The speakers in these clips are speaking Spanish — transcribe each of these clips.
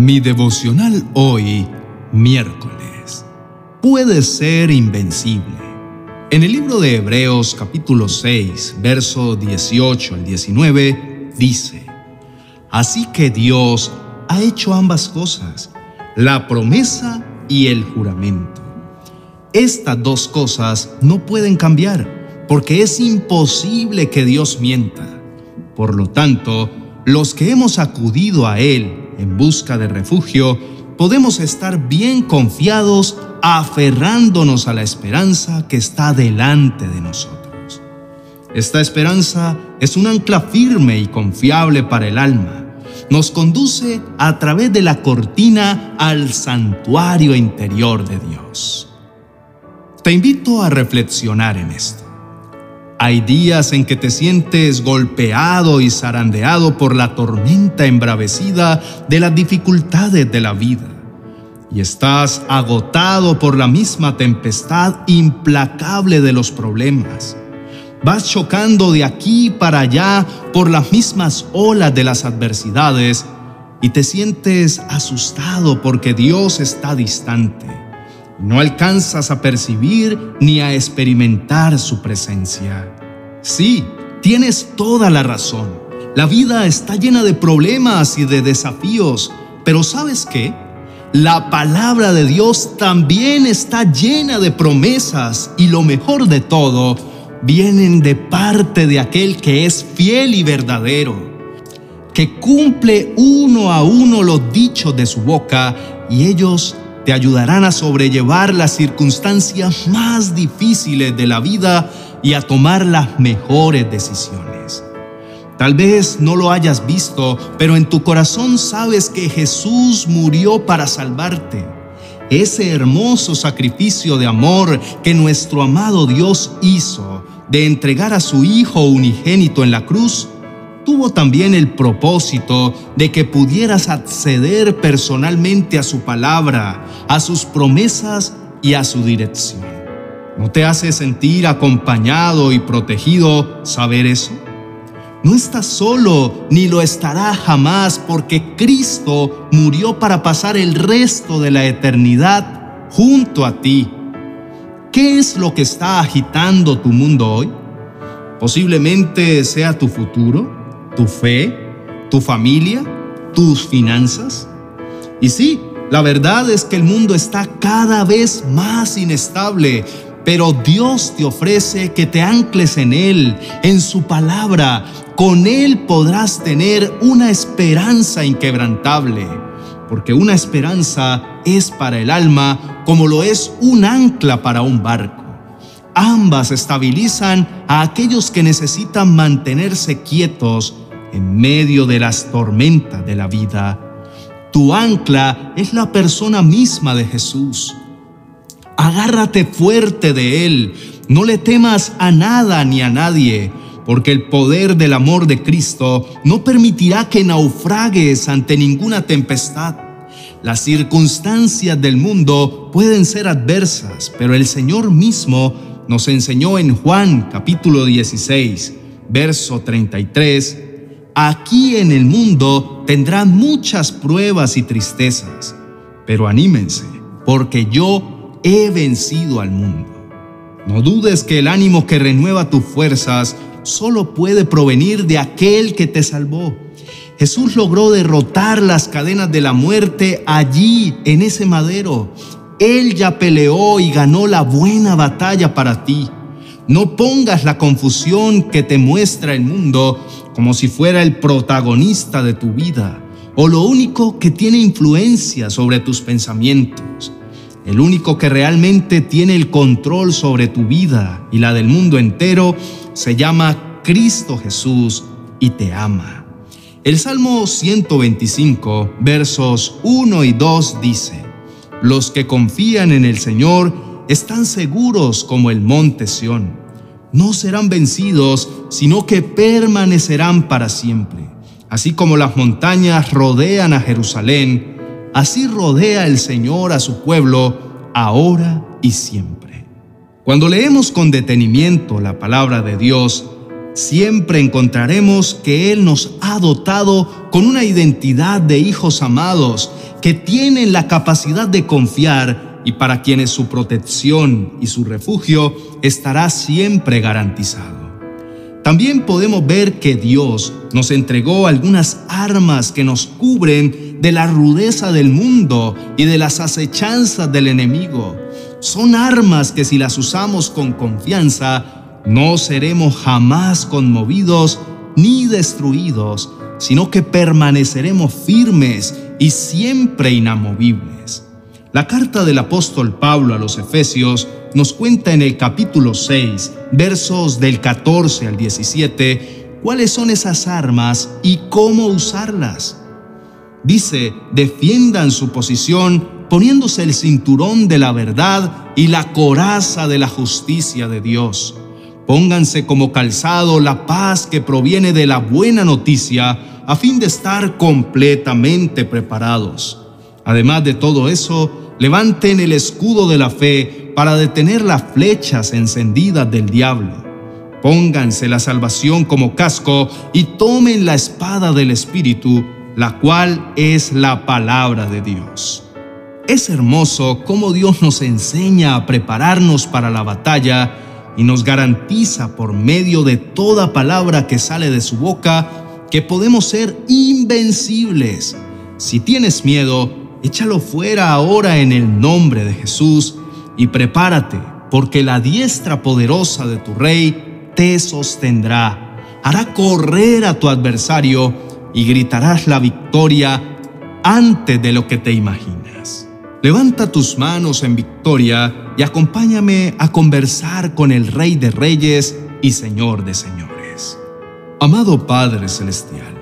Mi devocional hoy, miércoles, puede ser invencible. En el libro de Hebreos capítulo 6, verso 18 al 19, dice, Así que Dios ha hecho ambas cosas, la promesa y el juramento. Estas dos cosas no pueden cambiar, porque es imposible que Dios mienta. Por lo tanto, los que hemos acudido a Él en busca de refugio, podemos estar bien confiados aferrándonos a la esperanza que está delante de nosotros. Esta esperanza es un ancla firme y confiable para el alma. Nos conduce a través de la cortina al santuario interior de Dios. Te invito a reflexionar en esto. Hay días en que te sientes golpeado y zarandeado por la tormenta embravecida de las dificultades de la vida. Y estás agotado por la misma tempestad implacable de los problemas. Vas chocando de aquí para allá por las mismas olas de las adversidades y te sientes asustado porque Dios está distante no alcanzas a percibir ni a experimentar su presencia. Sí, tienes toda la razón. La vida está llena de problemas y de desafíos, pero ¿sabes qué? La palabra de Dios también está llena de promesas y lo mejor de todo, vienen de parte de aquel que es fiel y verdadero, que cumple uno a uno los dichos de su boca y ellos te ayudarán a sobrellevar las circunstancias más difíciles de la vida y a tomar las mejores decisiones. Tal vez no lo hayas visto, pero en tu corazón sabes que Jesús murió para salvarte. Ese hermoso sacrificio de amor que nuestro amado Dios hizo de entregar a su Hijo unigénito en la cruz tuvo también el propósito de que pudieras acceder personalmente a su palabra, a sus promesas y a su dirección. ¿No te hace sentir acompañado y protegido saber eso? No estás solo ni lo estará jamás porque Cristo murió para pasar el resto de la eternidad junto a ti. ¿Qué es lo que está agitando tu mundo hoy? Posiblemente sea tu futuro tu fe, tu familia, tus finanzas. Y sí, la verdad es que el mundo está cada vez más inestable, pero Dios te ofrece que te ancles en Él, en su palabra. Con Él podrás tener una esperanza inquebrantable, porque una esperanza es para el alma como lo es un ancla para un barco. Ambas estabilizan a aquellos que necesitan mantenerse quietos en medio de las tormentas de la vida. Tu ancla es la persona misma de Jesús. Agárrate fuerte de Él. No le temas a nada ni a nadie, porque el poder del amor de Cristo no permitirá que naufragues ante ninguna tempestad. Las circunstancias del mundo pueden ser adversas, pero el Señor mismo nos enseñó en Juan capítulo 16, verso 33, aquí en el mundo tendrán muchas pruebas y tristezas, pero anímense, porque yo he vencido al mundo. No dudes que el ánimo que renueva tus fuerzas solo puede provenir de aquel que te salvó. Jesús logró derrotar las cadenas de la muerte allí, en ese madero. Él ya peleó y ganó la buena batalla para ti. No pongas la confusión que te muestra el mundo como si fuera el protagonista de tu vida o lo único que tiene influencia sobre tus pensamientos. El único que realmente tiene el control sobre tu vida y la del mundo entero se llama Cristo Jesús y te ama. El Salmo 125, versos 1 y 2 dice, Los que confían en el Señor están seguros como el monte Sión no serán vencidos, sino que permanecerán para siempre. Así como las montañas rodean a Jerusalén, así rodea el Señor a su pueblo ahora y siempre. Cuando leemos con detenimiento la palabra de Dios, siempre encontraremos que Él nos ha dotado con una identidad de hijos amados que tienen la capacidad de confiar y para quienes su protección y su refugio estará siempre garantizado. También podemos ver que Dios nos entregó algunas armas que nos cubren de la rudeza del mundo y de las acechanzas del enemigo. Son armas que si las usamos con confianza, no seremos jamás conmovidos ni destruidos, sino que permaneceremos firmes y siempre inamovibles. La carta del apóstol Pablo a los Efesios nos cuenta en el capítulo 6, versos del 14 al 17, cuáles son esas armas y cómo usarlas. Dice, defiendan su posición poniéndose el cinturón de la verdad y la coraza de la justicia de Dios. Pónganse como calzado la paz que proviene de la buena noticia a fin de estar completamente preparados. Además de todo eso, levanten el escudo de la fe para detener las flechas encendidas del diablo. Pónganse la salvación como casco y tomen la espada del Espíritu, la cual es la palabra de Dios. Es hermoso cómo Dios nos enseña a prepararnos para la batalla y nos garantiza por medio de toda palabra que sale de su boca que podemos ser invencibles. Si tienes miedo, échalo fuera ahora en el nombre de Jesús y prepárate, porque la diestra poderosa de tu rey te sostendrá, hará correr a tu adversario y gritarás la victoria antes de lo que te imaginas. Levanta tus manos en victoria y acompáñame a conversar con el Rey de Reyes y Señor de Señores. Amado Padre Celestial,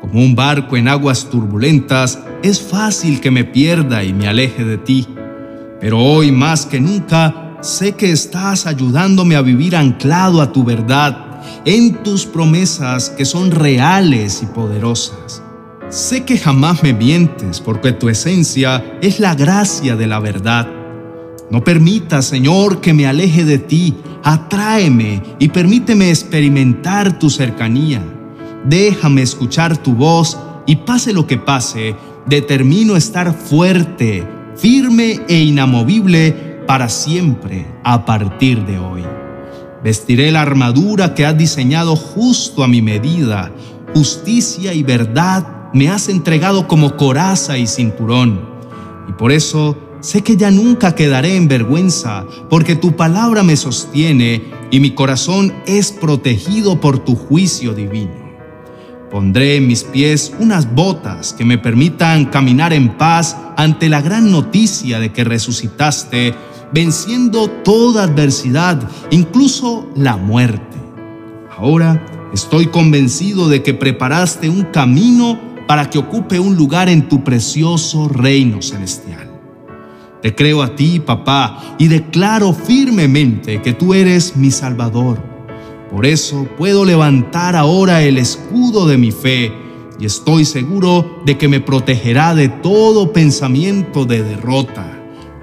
como un barco en aguas turbulentas, es fácil que me pierda y me aleje de ti, pero hoy más que nunca sé que estás ayudándome a vivir anclado a tu verdad en tus promesas que son reales y poderosas. Sé que jamás me mientes porque tu esencia es la gracia de la verdad. No permita, Señor, que me aleje de ti. Atráeme y permíteme experimentar tu cercanía. Déjame escuchar tu voz y pase lo que pase, determino estar fuerte, firme e inamovible para siempre a partir de hoy. Vestiré la armadura que has diseñado justo a mi medida. Justicia y verdad me has entregado como coraza y cinturón. Y por eso sé que ya nunca quedaré en vergüenza, porque tu palabra me sostiene y mi corazón es protegido por tu juicio divino. Pondré en mis pies unas botas que me permitan caminar en paz ante la gran noticia de que resucitaste venciendo toda adversidad, incluso la muerte. Ahora estoy convencido de que preparaste un camino para que ocupe un lugar en tu precioso reino celestial. Te creo a ti, papá, y declaro firmemente que tú eres mi Salvador. Por eso puedo levantar ahora el escudo de mi fe y estoy seguro de que me protegerá de todo pensamiento de derrota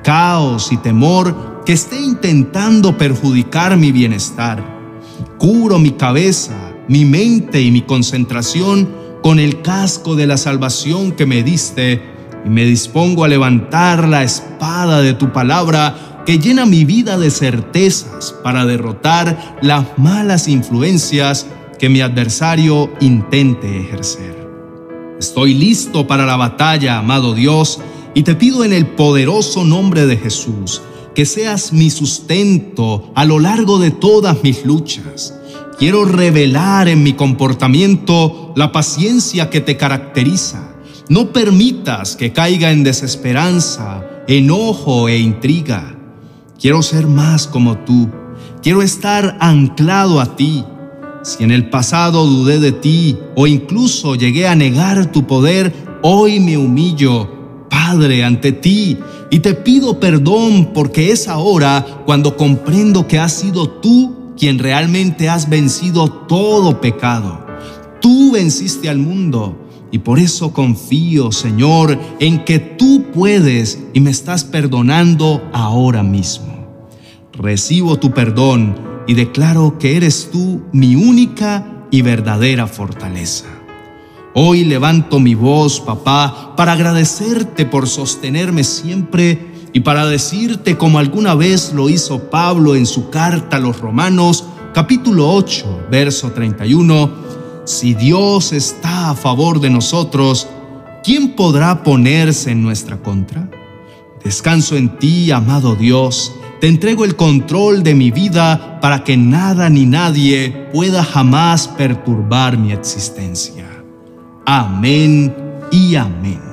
caos y temor que esté intentando perjudicar mi bienestar. Cubro mi cabeza, mi mente y mi concentración con el casco de la salvación que me diste y me dispongo a levantar la espada de tu palabra que llena mi vida de certezas para derrotar las malas influencias que mi adversario intente ejercer. Estoy listo para la batalla, amado Dios, y te pido en el poderoso nombre de Jesús que seas mi sustento a lo largo de todas mis luchas. Quiero revelar en mi comportamiento la paciencia que te caracteriza. No permitas que caiga en desesperanza, enojo e intriga. Quiero ser más como tú. Quiero estar anclado a ti. Si en el pasado dudé de ti o incluso llegué a negar tu poder, hoy me humillo Padre, ante ti y te pido perdón porque es ahora cuando comprendo que has sido tú quien realmente has vencido todo pecado. Tú venciste al mundo y por eso confío, Señor, en que tú puedes y me estás perdonando ahora mismo. Recibo tu perdón y declaro que eres tú mi única y verdadera fortaleza. Hoy levanto mi voz, papá, para agradecerte por sostenerme siempre y para decirte como alguna vez lo hizo Pablo en su carta a los Romanos, capítulo 8, verso 31, si Dios está a favor de nosotros, ¿quién podrá ponerse en nuestra contra? Descanso en ti, amado Dios, te entrego el control de mi vida para que nada ni nadie pueda jamás perturbar mi existencia. Amén y amén.